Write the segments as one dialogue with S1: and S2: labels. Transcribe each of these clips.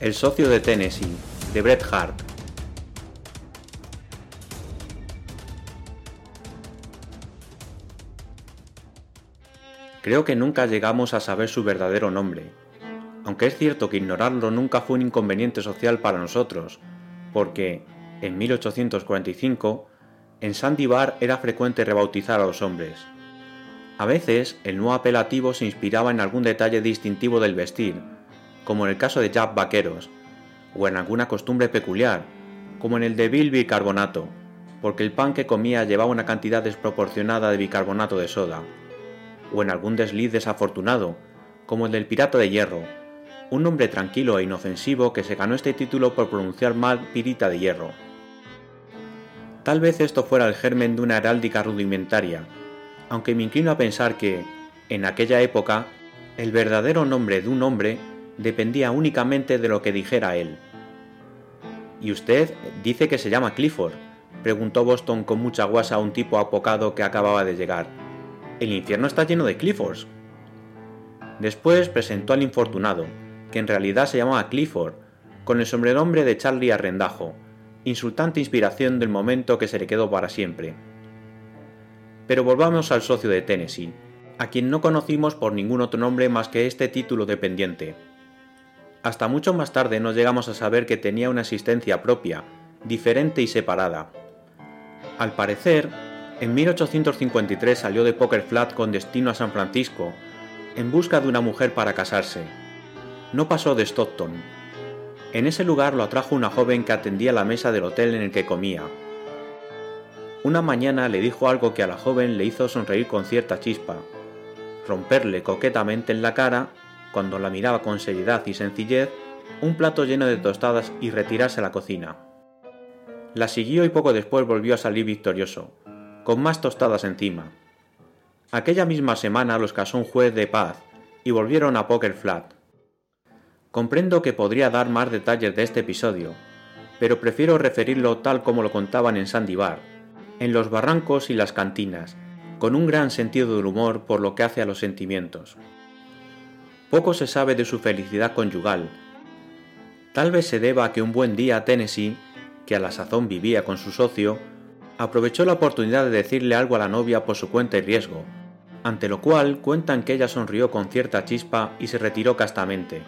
S1: El socio de Tennessee, de Bret Hart. Creo que nunca llegamos a saber su verdadero nombre, aunque es cierto que ignorarlo nunca fue un inconveniente social para nosotros, porque, en 1845, en Sandy Bar era frecuente rebautizar a los hombres. A veces, el nuevo apelativo se inspiraba en algún detalle distintivo del vestir, como en el caso de Jack Vaqueros, o en alguna costumbre peculiar, como en el de Bill Bicarbonato, porque el pan que comía llevaba una cantidad desproporcionada de bicarbonato de soda, o en algún desliz desafortunado, como el del pirata de hierro, un hombre tranquilo e inofensivo que se ganó este título por pronunciar mal pirita de hierro. Tal vez esto fuera el germen de una heráldica rudimentaria, aunque me inclino a pensar que, en aquella época, el verdadero nombre de un hombre dependía únicamente de lo que dijera él. ¿Y usted dice que se llama Clifford? preguntó Boston con mucha guasa a un tipo apocado que acababa de llegar. El infierno está lleno de Cliffords. Después presentó al infortunado, que en realidad se llamaba Clifford, con el sobrenombre de Charlie Arrendajo, insultante inspiración del momento que se le quedó para siempre. Pero volvamos al socio de Tennessee, a quien no conocimos por ningún otro nombre más que este título dependiente. Hasta mucho más tarde nos llegamos a saber que tenía una existencia propia, diferente y separada. Al parecer, en 1853 salió de Poker Flat con destino a San Francisco, en busca de una mujer para casarse. No pasó de Stockton. En ese lugar lo atrajo una joven que atendía la mesa del hotel en el que comía. Una mañana le dijo algo que a la joven le hizo sonreír con cierta chispa, romperle coquetamente en la cara cuando la miraba con seriedad y sencillez, un plato lleno de tostadas y retirarse a la cocina. La siguió y poco después volvió a salir victorioso, con más tostadas encima. Aquella misma semana los casó un juez de paz y volvieron a Poker Flat. Comprendo que podría dar más detalles de este episodio, pero prefiero referirlo tal como lo contaban en Sandy Bar, en los barrancos y las cantinas, con un gran sentido del humor por lo que hace a los sentimientos. Poco se sabe de su felicidad conyugal. Tal vez se deba a que un buen día Tennessee, que a la sazón vivía con su socio, aprovechó la oportunidad de decirle algo a la novia por su cuenta y riesgo, ante lo cual cuentan que ella sonrió con cierta chispa y se retiró castamente,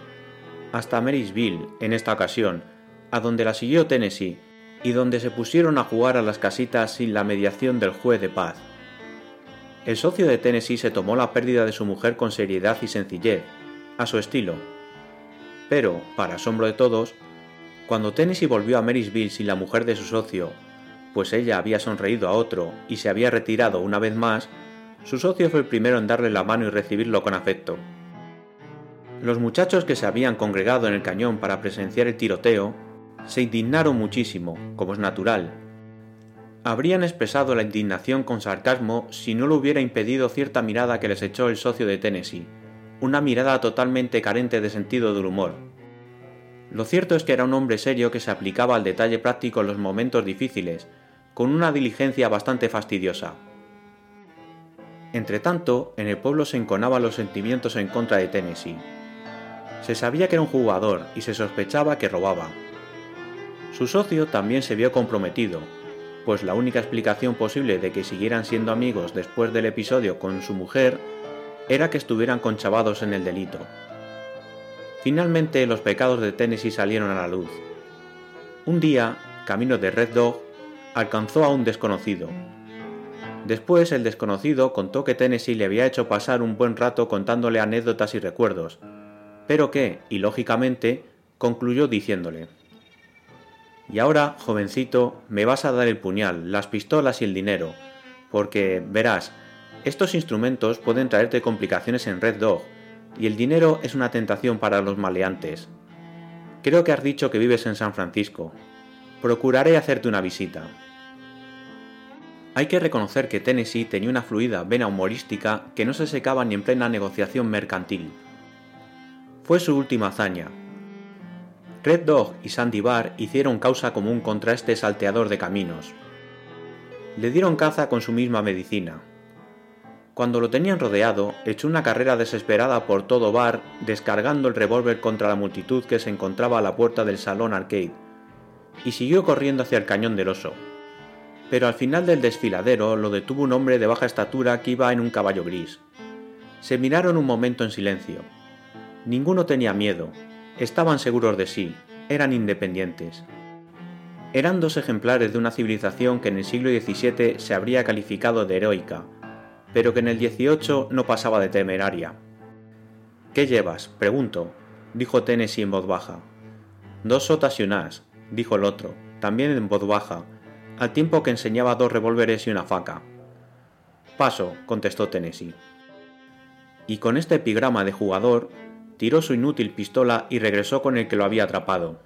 S1: hasta Marysville en esta ocasión, a donde la siguió Tennessee, y donde se pusieron a jugar a las casitas sin la mediación del juez de paz. El socio de Tennessee se tomó la pérdida de su mujer con seriedad y sencillez, a su estilo. Pero, para asombro de todos, cuando Tennessee volvió a Marysville sin la mujer de su socio, pues ella había sonreído a otro y se había retirado una vez más, su socio fue el primero en darle la mano y recibirlo con afecto. Los muchachos que se habían congregado en el cañón para presenciar el tiroteo se indignaron muchísimo, como es natural. Habrían expresado la indignación con sarcasmo si no lo hubiera impedido cierta mirada que les echó el socio de Tennessee, una mirada totalmente carente de sentido del humor. Lo cierto es que era un hombre serio que se aplicaba al detalle práctico en los momentos difíciles, con una diligencia bastante fastidiosa. Entretanto, en el pueblo se enconaban los sentimientos en contra de Tennessee. Se sabía que era un jugador y se sospechaba que robaba. Su socio también se vio comprometido, pues la única explicación posible de que siguieran siendo amigos después del episodio con su mujer era que estuvieran conchavados en el delito. Finalmente los pecados de Tennessee salieron a la luz. Un día, camino de Red Dog, alcanzó a un desconocido. Después el desconocido contó que Tennessee le había hecho pasar un buen rato contándole anécdotas y recuerdos, pero que, ilógicamente, concluyó diciéndole Y ahora, jovencito, me vas a dar el puñal, las pistolas y el dinero, porque, verás, estos instrumentos pueden traerte complicaciones en Red Dog, y el dinero es una tentación para los maleantes. Creo que has dicho que vives en San Francisco. Procuraré hacerte una visita. Hay que reconocer que Tennessee tenía una fluida vena humorística que no se secaba ni en plena negociación mercantil. Fue su última hazaña. Red Dog y Sandy Bar hicieron causa común contra este salteador de caminos. Le dieron caza con su misma medicina, Cuando lo tenían rodeado, echó una carrera desesperada por todo bar, descargando el revólver contra la multitud que se encontraba a la puerta del salón arcade, y siguió corriendo hacia el cañón del oso. Pero al final del desfiladero lo detuvo un hombre de baja estatura que iba en un caballo gris. Se miraron un momento en silencio. Ninguno tenía miedo, estaban seguros de sí, eran independientes. Eran dos ejemplares de una civilización que en el siglo XVII se habría calificado de heroica, pero que en el 18 no pasaba de temeraria. ¿Qué llevas? pregunto, dijo Tennessee en voz baja. Dos sotas y un as, dijo el otro, también en voz baja, al tiempo que enseñaba dos revólveres y una faca. Paso, contestó Tennessee. Y con este epigrama de jugador, tiró su inútil pistola y regresó con el que lo había atrapado.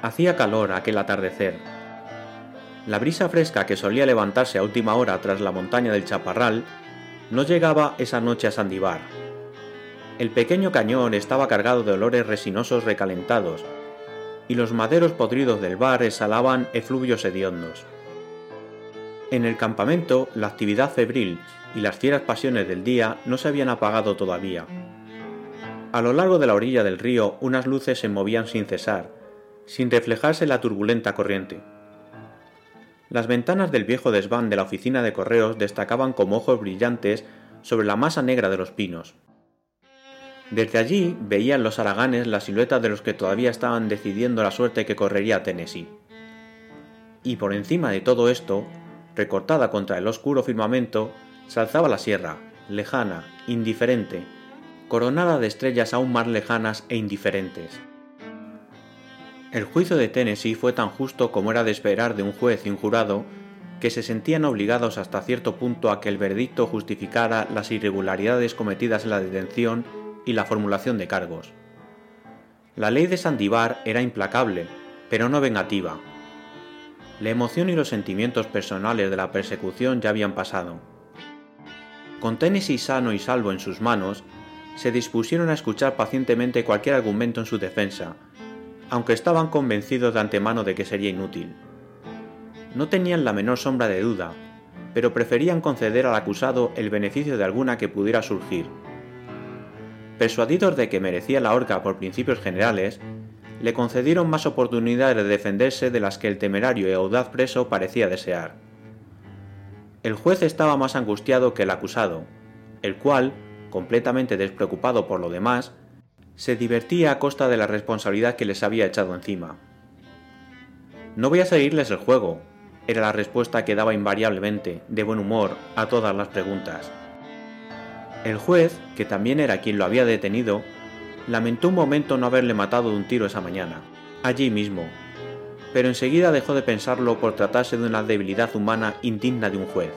S1: Hacía calor aquel atardecer, la brisa fresca que solía levantarse a última hora tras la montaña del Chaparral no llegaba esa noche a Sandibar. El pequeño cañón estaba cargado de olores resinosos recalentados, y los maderos podridos del bar exhalaban efluvios hediondos. En el campamento, la actividad febril y las fieras pasiones del día no se habían apagado todavía. A lo largo de la orilla del río unas luces se movían sin cesar, sin reflejarse la turbulenta corriente. Las ventanas del viejo desván de la oficina de correos destacaban como ojos brillantes sobre la masa negra de los pinos. Desde allí veían los haraganes la silueta de los que todavía estaban decidiendo la suerte que correría Tennessee. Y por encima de todo esto, recortada contra el oscuro firmamento, se alzaba la sierra, lejana, indiferente, coronada de estrellas aún más lejanas e indiferentes. El juicio de Tennessee fue tan justo como era de esperar de un juez y un jurado, que se sentían obligados hasta cierto punto a que el veredicto justificara las irregularidades cometidas en la detención y la formulación de cargos. La ley de Sandivar era implacable, pero no vengativa. La emoción y los sentimientos personales de la persecución ya habían pasado. Con Tennessee sano y salvo en sus manos, se dispusieron a escuchar pacientemente cualquier argumento en su defensa, aunque estaban convencidos de antemano de que sería inútil. No tenían la menor sombra de duda, pero preferían conceder al acusado el beneficio de alguna que pudiera surgir. Persuadidos de que merecía la horca por principios generales, le concedieron más oportunidades de defenderse de las que el temerario y audaz preso parecía desear. El juez estaba más angustiado que el acusado, el cual, completamente despreocupado por lo demás, se divertía a costa de la responsabilidad que les había echado encima. No voy a seguirles el juego, era la respuesta que daba invariablemente, de buen humor, a todas las preguntas. El juez, que también era quien lo había detenido, lamentó un momento no haberle matado de un tiro esa mañana, allí mismo, pero enseguida dejó de pensarlo por tratarse de una debilidad humana indigna de un juez.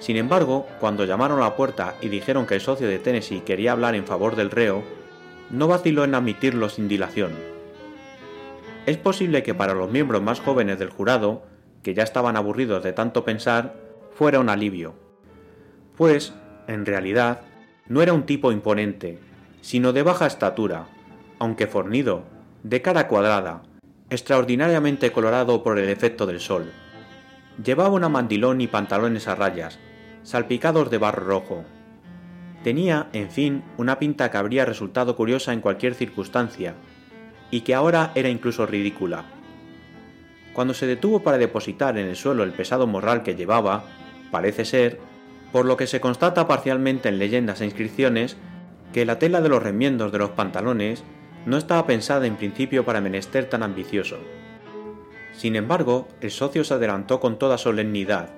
S1: Sin embargo, cuando llamaron a la puerta y dijeron que el socio de Tennessee quería hablar en favor del reo, no vaciló en admitirlo sin dilación. Es posible que para los miembros más jóvenes del jurado, que ya estaban aburridos de tanto pensar, fuera un alivio. Pues, en realidad, no era un tipo imponente, sino de baja estatura, aunque fornido, de cara cuadrada, extraordinariamente colorado por el efecto del sol. Llevaba una mandilón y pantalones a rayas, salpicados de barro rojo, Tenía, en fin, una pinta que habría resultado curiosa en cualquier circunstancia, y que ahora era incluso ridícula. Cuando se detuvo para depositar en el suelo el pesado morral que llevaba, parece ser, por lo que se constata parcialmente en leyendas e inscripciones, que la tela de los remiendos de los pantalones no estaba pensada en principio para menester tan ambicioso. Sin embargo, el socio se adelantó con toda solemnidad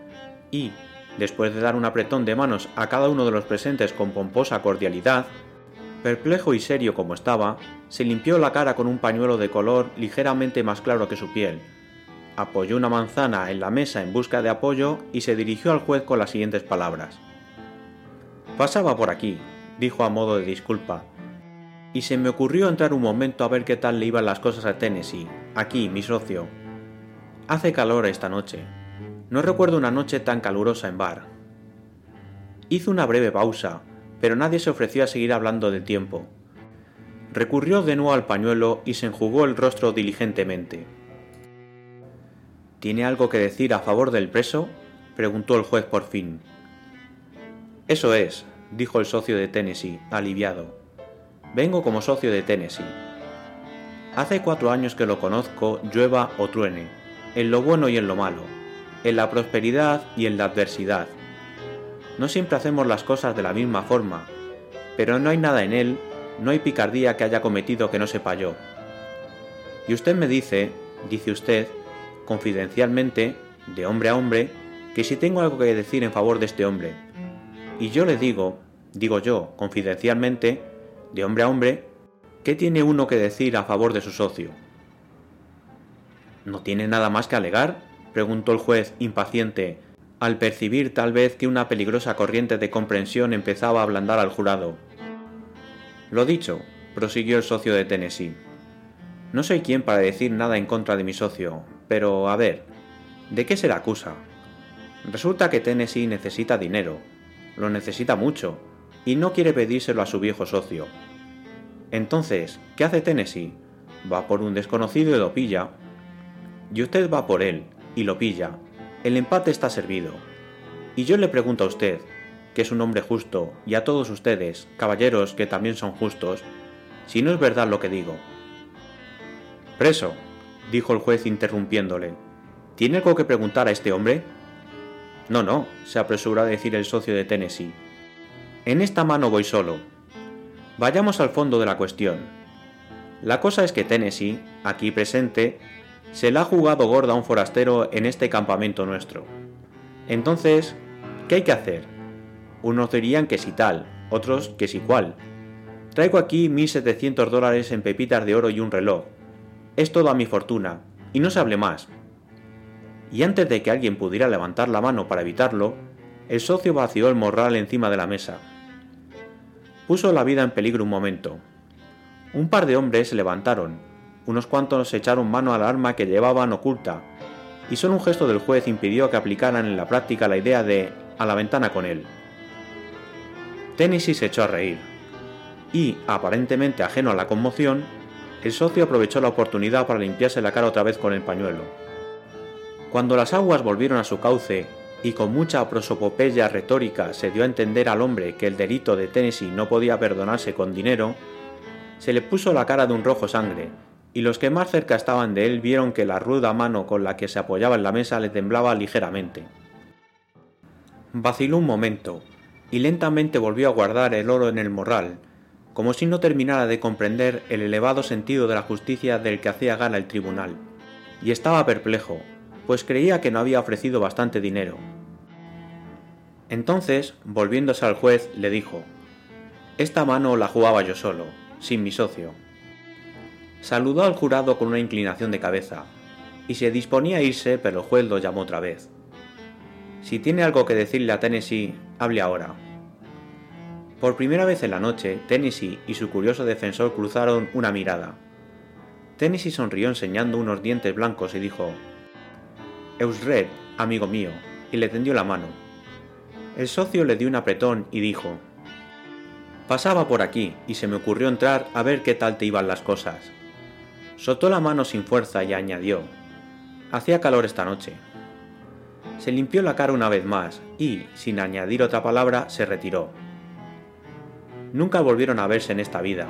S1: y, Después de dar un apretón de manos a cada uno de los presentes con pomposa cordialidad, perplejo y serio como estaba, se limpió la cara con un pañuelo de color ligeramente más claro que su piel, apoyó una manzana en la mesa en busca de apoyo y se dirigió al juez con las siguientes palabras. Pasaba por aquí, dijo a modo de disculpa, y se me ocurrió entrar un momento a ver qué tal le iban las cosas a Tennessee, aquí, mi socio. Hace calor esta noche, no recuerdo una noche tan calurosa en bar. Hizo una breve pausa, pero nadie se ofreció a seguir hablando del tiempo. Recurrió de nuevo al pañuelo y se enjugó el rostro diligentemente. ¿Tiene algo que decir a favor del preso? preguntó el juez por fin. Eso es, dijo el socio de Tennessee, aliviado. Vengo como socio de Tennessee. Hace cuatro años que lo conozco, llueva o truene, en lo bueno y en lo malo, en la prosperidad y en la adversidad. No siempre hacemos las cosas de la misma forma, pero no hay nada en él, no hay picardía que haya cometido que no sepa yo. Y usted me dice, dice usted, confidencialmente, de hombre a hombre, que si tengo algo que decir en favor de este hombre. Y yo le digo, digo yo, confidencialmente, de hombre a hombre, ¿qué tiene uno que decir a favor de su socio? ¿No tiene nada más que alegar? Preguntó el juez, impaciente, al percibir tal vez que una peligrosa corriente de comprensión empezaba a ablandar al jurado. Lo dicho, prosiguió el socio de Tennessee. No soy quien para decir nada en contra de mi socio, pero a ver, ¿de qué se le acusa? Resulta que Tennessee necesita dinero, lo necesita mucho, y no quiere pedírselo a su viejo socio. Entonces, ¿qué hace Tennessee? Va por un desconocido y lo pilla. Y usted va por él, y lo pilla. El empate está servido. Y yo le pregunto a usted, que es un hombre justo, y a todos ustedes, caballeros que también son justos, si no es verdad lo que digo. Preso, dijo el juez interrumpiéndole. ¿Tiene algo que preguntar a este hombre? No, no, se apresuró a decir el socio de Tennessee. En esta mano voy solo. Vayamos al fondo de la cuestión. La cosa es que Tennessee, aquí presente, se la ha jugado gorda a un forastero en este campamento nuestro. Entonces, ¿qué hay que hacer? Unos dirían que si tal, otros que si cual. Traigo aquí 1.700 dólares en pepitas de oro y un reloj. Es toda mi fortuna, y no se hable más, y antes de que alguien pudiera levantar la mano para evitarlo, el socio vació el morral encima de la mesa. Puso la vida en peligro un momento. Un par de hombres se levantaron, unos cuantos echaron mano al arma que llevaban oculta, y solo un gesto del juez impidió que aplicaran en la práctica la idea de a la ventana con él. Tennessee se echó a reír, y, aparentemente ajeno a la conmoción, el socio aprovechó la oportunidad para limpiarse la cara otra vez con el pañuelo. Cuando las aguas volvieron a su cauce y con mucha prosopopeya retórica se dio a entender al hombre que el delito de Tennessee no podía perdonarse con dinero, se le puso la cara de un rojo sangre, y los que más cerca estaban de él vieron que la ruda mano con la que se apoyaba en la mesa le temblaba ligeramente. Vaciló un momento, y lentamente volvió a guardar el oro en el morral, como si no terminara de comprender el elevado sentido de la justicia del que hacía gana el tribunal, y estaba perplejo, pues creía que no había ofrecido bastante dinero. Entonces, volviéndose al juez, le dijo, Esta mano la jugaba yo solo, sin mi socio. Saludó al jurado con una inclinación de cabeza, y se disponía a irse, pero el juez lo llamó otra vez. Si tiene algo que decirle a Tennessee, hable ahora. Por primera vez en la noche, Tennessee y su curioso defensor cruzaron una mirada. Tennessee sonrió enseñando unos dientes blancos y dijo, Eusred, amigo mío, y le tendió la mano. El socio le dio un apretón y dijo, Pasaba por aquí y se me ocurrió entrar a ver qué tal te iban las cosas. Soltó la mano sin fuerza y añadió, Hacía calor esta noche. Se limpió la cara una vez más y, sin añadir otra palabra, se retiró. Nunca volvieron a verse en esta vida,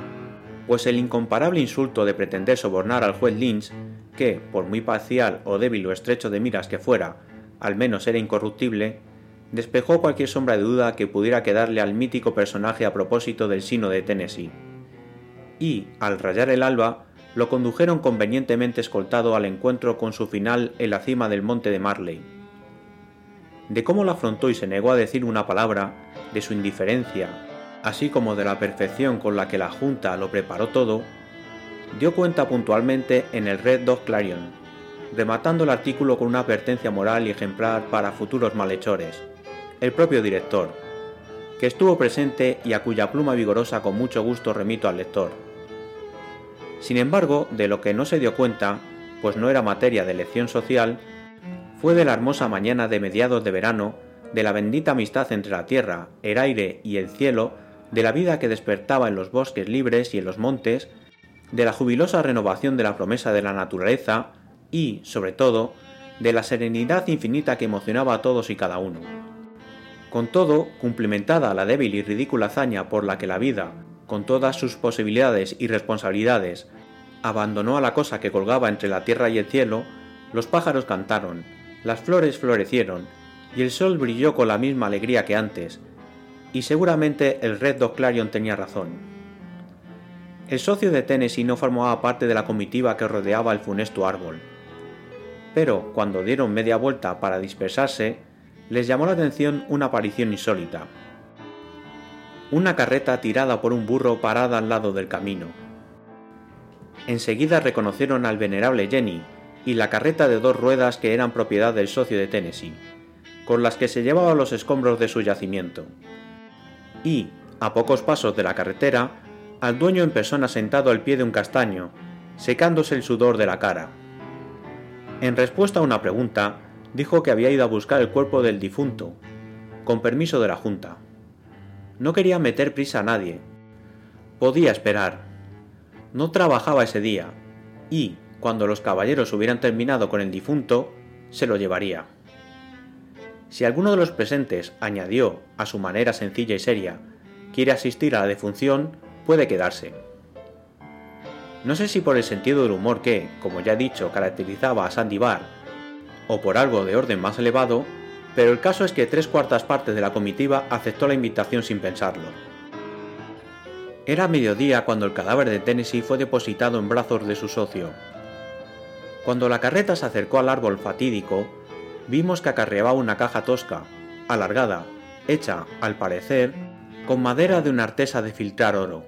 S1: pues el incomparable insulto de pretender sobornar al juez Lynch que, por muy parcial o débil o estrecho de miras que fuera, al menos era incorruptible, despejó cualquier sombra de duda que pudiera quedarle al mítico personaje a propósito del sino de Tennessee. Y, al rayar el alba, lo condujeron convenientemente escoltado al encuentro con su final en la cima del monte de Marley. De cómo lo afrontó y se negó a decir una palabra, de su indiferencia, así como de la perfección con la que la Junta lo preparó todo, dio cuenta puntualmente en el Red Dog Clarion, rematando el artículo con una advertencia moral y ejemplar para futuros malhechores, el propio director, que estuvo presente y a cuya pluma vigorosa con mucho gusto remito al lector. Sin embargo, de lo que no se dio cuenta, pues no era materia de lección social, fue de la hermosa mañana de mediados de verano, de la bendita amistad entre la tierra, el aire y el cielo, de la vida que despertaba en los bosques libres y en los montes, de la jubilosa renovación de la promesa de la naturaleza y, sobre todo, de la serenidad infinita que emocionaba a todos y cada uno. Con todo, cumplimentada la débil y ridícula hazaña por la que la vida, con todas sus posibilidades y responsabilidades, abandonó a la cosa que colgaba entre la tierra y el cielo, los pájaros cantaron, las flores florecieron, y el sol brilló con la misma alegría que antes, y seguramente el Red Dog Clarion tenía razón. El socio de Tennessee no formaba parte de la comitiva que rodeaba el funesto árbol. Pero cuando dieron media vuelta para dispersarse, les llamó la atención una aparición insólita. Una carreta tirada por un burro parada al lado del camino. Enseguida reconocieron al venerable Jenny y la carreta de dos ruedas que eran propiedad del socio de Tennessee, con las que se llevaba los escombros de su yacimiento. Y, a pocos pasos de la carretera, al dueño en persona sentado al pie de un castaño, secándose el sudor de la cara. En respuesta a una pregunta, dijo que había ido a buscar el cuerpo del difunto, con permiso de la Junta. No quería meter prisa a nadie. Podía esperar. No trabajaba ese día, y, cuando los caballeros hubieran terminado con el difunto, se lo llevaría. Si alguno de los presentes añadió, a su manera sencilla y seria, quiere asistir a la defunción, puede quedarse. No sé si por el sentido del humor que, como ya he dicho, caracterizaba a Sandy Bar, o por algo de orden más elevado, pero el caso es que tres cuartas partes de la comitiva aceptó la invitación sin pensarlo. Era mediodía cuando el cadáver de Tennessee fue depositado en brazos de su socio. Cuando la carreta se acercó al árbol fatídico, vimos que acarreaba una caja tosca, alargada, hecha, al parecer, con madera de una artesa de filtrar oro,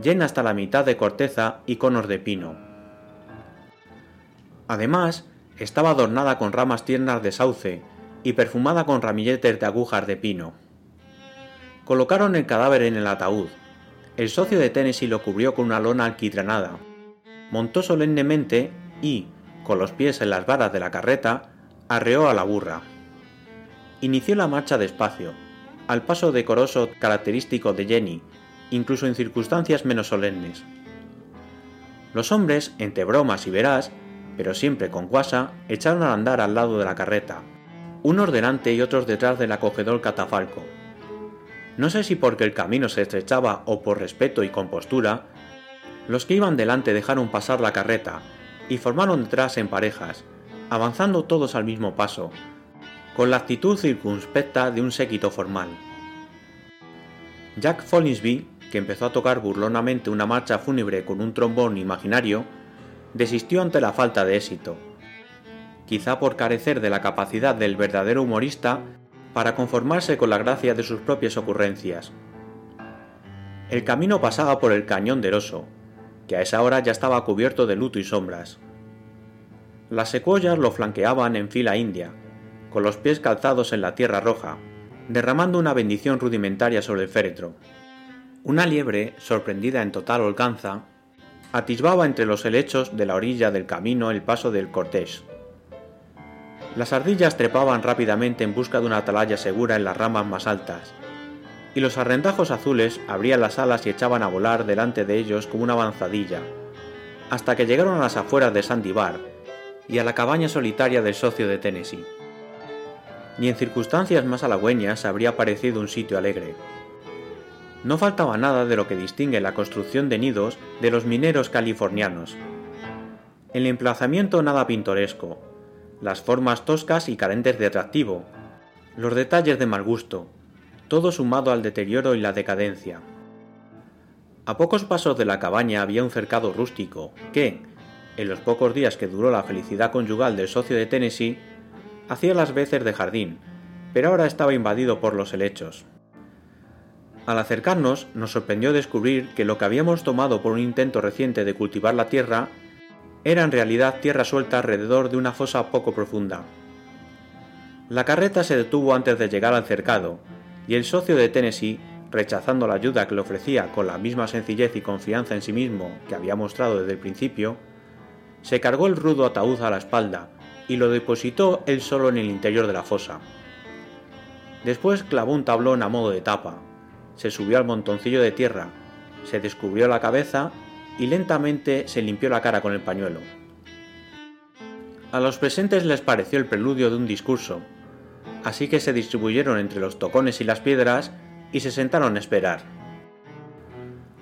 S1: llena hasta la mitad de corteza y conos de pino. Además, estaba adornada con ramas tiernas de sauce y perfumada con ramilletes de agujas de pino. Colocaron el cadáver en el ataúd. El socio de Tennessee lo cubrió con una lona alquitranada. Montó solemnemente y, con los pies en las varas de la carreta, arreó a la burra. Inició la marcha despacio, al paso decoroso característico de Jenny, incluso en circunstancias menos solemnes. Los hombres, entre bromas y verás, pero siempre con guasa, echaron a andar al lado de la carreta, unos delante y otros detrás del acogedor catafalco. No sé si porque el camino se estrechaba o por respeto y compostura, los que iban delante dejaron pasar la carreta y formaron detrás en parejas, avanzando todos al mismo paso, con la actitud circunspecta de un séquito formal. Jack Follinsby, que empezó a tocar burlonamente una marcha fúnebre con un trombón imaginario, desistió ante la falta de éxito, quizá por carecer de la capacidad del verdadero humorista para conformarse con la gracia de sus propias ocurrencias. El camino pasaba por el cañón del oso, que a esa hora ya estaba cubierto de luto y sombras. Las secuoyas lo flanqueaban en fila india, con los pies calzados en la tierra roja, derramando una bendición rudimentaria sobre el féretro. Una liebre, sorprendida en total holganza, atisbaba entre los helechos de la orilla del camino el paso del cortés. Las ardillas trepaban rápidamente en busca de una atalaya segura en las ramas más altas, y los arrendajos azules abrían las alas y echaban a volar delante de ellos como una avanzadilla, hasta que llegaron a las afueras de Sandy Bar y a la cabaña solitaria del socio de Tennessee. Ni en circunstancias más halagüeñas habría parecido un sitio alegre. No faltaba nada de lo que distingue la construcción de nidos de los mineros californianos. El emplazamiento nada pintoresco, las formas toscas y carentes de atractivo, los detalles de mal gusto, todo sumado al deterioro y la decadencia. A pocos pasos de la cabaña había un cercado rústico que, en los pocos días que duró la felicidad conyugal del socio de Tennessee, hacía las veces de jardín, pero ahora estaba invadido por los helechos. Al acercarnos, nos sorprendió descubrir que lo que habíamos tomado por un intento reciente de cultivar la tierra era en realidad tierra suelta alrededor de una fosa poco profunda. La carreta se detuvo antes de llegar al cercado, y el socio de Tennessee, rechazando la ayuda que le ofrecía con la misma sencillez y confianza en sí mismo que había mostrado desde el principio, se cargó el rudo ataúd a la espalda y lo depositó él solo en el interior de la fosa. Después clavó un tablón a modo de tapa, se subió al montoncillo de tierra, se descubrió la cabeza y lentamente se limpió la cara con el pañuelo. A los presentes les pareció el preludio de un discurso, así que se distribuyeron entre los tocones y las piedras y se sentaron a esperar.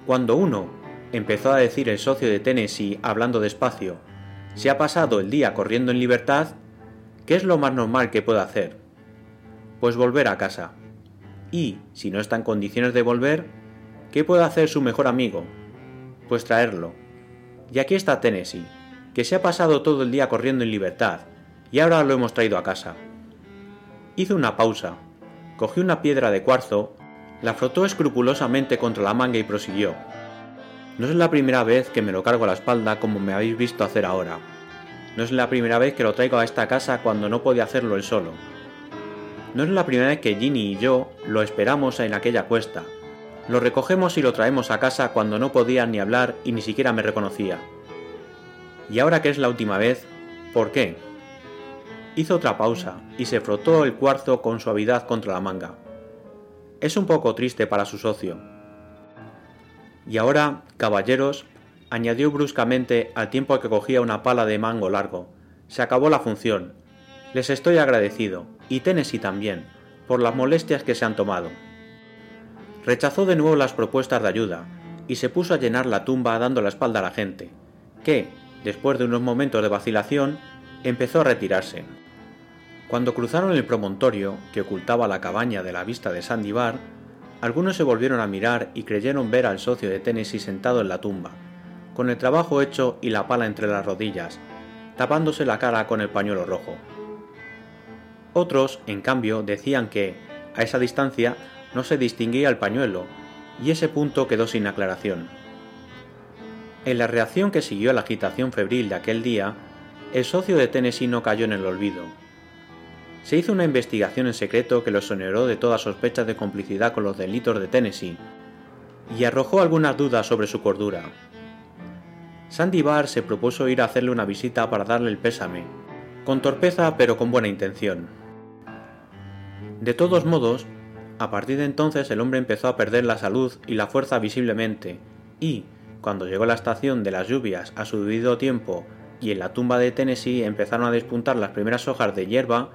S1: Cuando uno, empezó a decir el socio de Tennessee hablando despacio, se ha pasado el día corriendo en libertad, ¿qué es lo más normal que puede hacer? Pues volver a casa. Y, si no está en condiciones de volver, ¿qué puede hacer su mejor amigo? Pues traerlo. Y aquí está Tennessee, que se ha pasado todo el día corriendo en libertad, y ahora lo hemos traído a casa. Hizo una pausa, cogió una piedra de cuarzo, la frotó escrupulosamente contra la manga y prosiguió. No es la primera vez que me lo cargo a la espalda como me habéis visto hacer ahora. No es la primera vez que lo traigo a esta casa cuando no podía hacerlo él solo. No es la primera vez que Ginny y yo lo esperamos en aquella cuesta. Lo recogemos y lo traemos a casa cuando no podía ni hablar y ni siquiera me reconocía. Y ahora que es la última vez, ¿por qué? Hizo otra pausa y se frotó el cuarzo con suavidad contra la manga. Es un poco triste para su socio, y ahora, caballeros, añadió bruscamente al tiempo que cogía una pala de mango largo. Se acabó la función. Les estoy agradecido, y Tennessee también, por las molestias que se han tomado. Rechazó de nuevo las propuestas de ayuda, y se puso a llenar la tumba dando la espalda a la gente, que, después de unos momentos de vacilación, empezó a retirarse. Cuando cruzaron el promontorio que ocultaba la cabaña de la vista de Sandibar, algunos se volvieron a mirar y creyeron ver al socio de Tennessee sentado en la tumba, con el trabajo hecho y la pala entre las rodillas, tapándose la cara con el pañuelo rojo. Otros, en cambio, decían que, a esa distancia, no se distinguía el pañuelo, y ese punto quedó sin aclaración. En la reacción que siguió a la agitación febril de aquel día, el socio de Tennessee no cayó en el olvido, se hizo una investigación en secreto que lo exoneró de toda sospecha de complicidad con los delitos de Tennessee y arrojó algunas dudas sobre su cordura. Sandy Barr se propuso ir a hacerle una visita para darle el pésame, con torpeza pero con buena intención. De todos modos, a partir de entonces el hombre empezó a perder la salud y la fuerza visiblemente, y, cuando llegó la estación de las lluvias a su debido tiempo y en la tumba de Tennessee empezaron a despuntar las primeras hojas de hierba,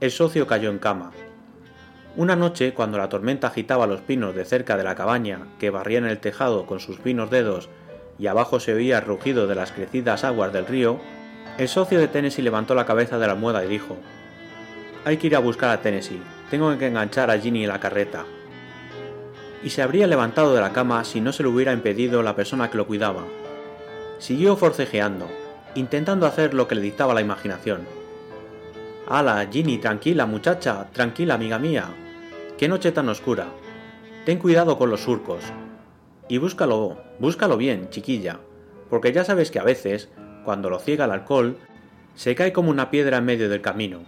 S1: el socio cayó en cama. Una noche, cuando la tormenta agitaba los pinos de cerca de la cabaña, que barrían el tejado con sus finos dedos, y abajo se oía el rugido de las crecidas aguas del río, el socio de Tennessee levantó la cabeza de la almohada y dijo: Hay que ir a buscar a Tennessee, tengo que enganchar a Ginny en la carreta. Y se habría levantado de la cama si no se lo hubiera impedido la persona que lo cuidaba. Siguió forcejeando, intentando hacer lo que le dictaba la imaginación Hala, Ginny, tranquila, muchacha, tranquila, amiga mía. Qué noche tan oscura. Ten cuidado con los surcos. Y búscalo, búscalo bien, chiquilla, porque ya sabes que a veces, cuando lo ciega el alcohol, se cae como una piedra en medio del camino.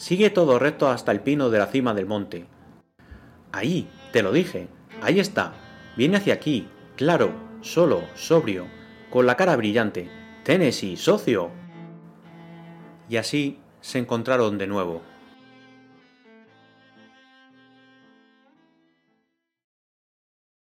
S1: Sigue todo recto hasta el pino de la cima del monte. Ahí, te lo dije, ahí está. Viene hacia aquí, claro, solo, sobrio, con la cara brillante. Tennessee, socio. Y así se encontraron de nuevo.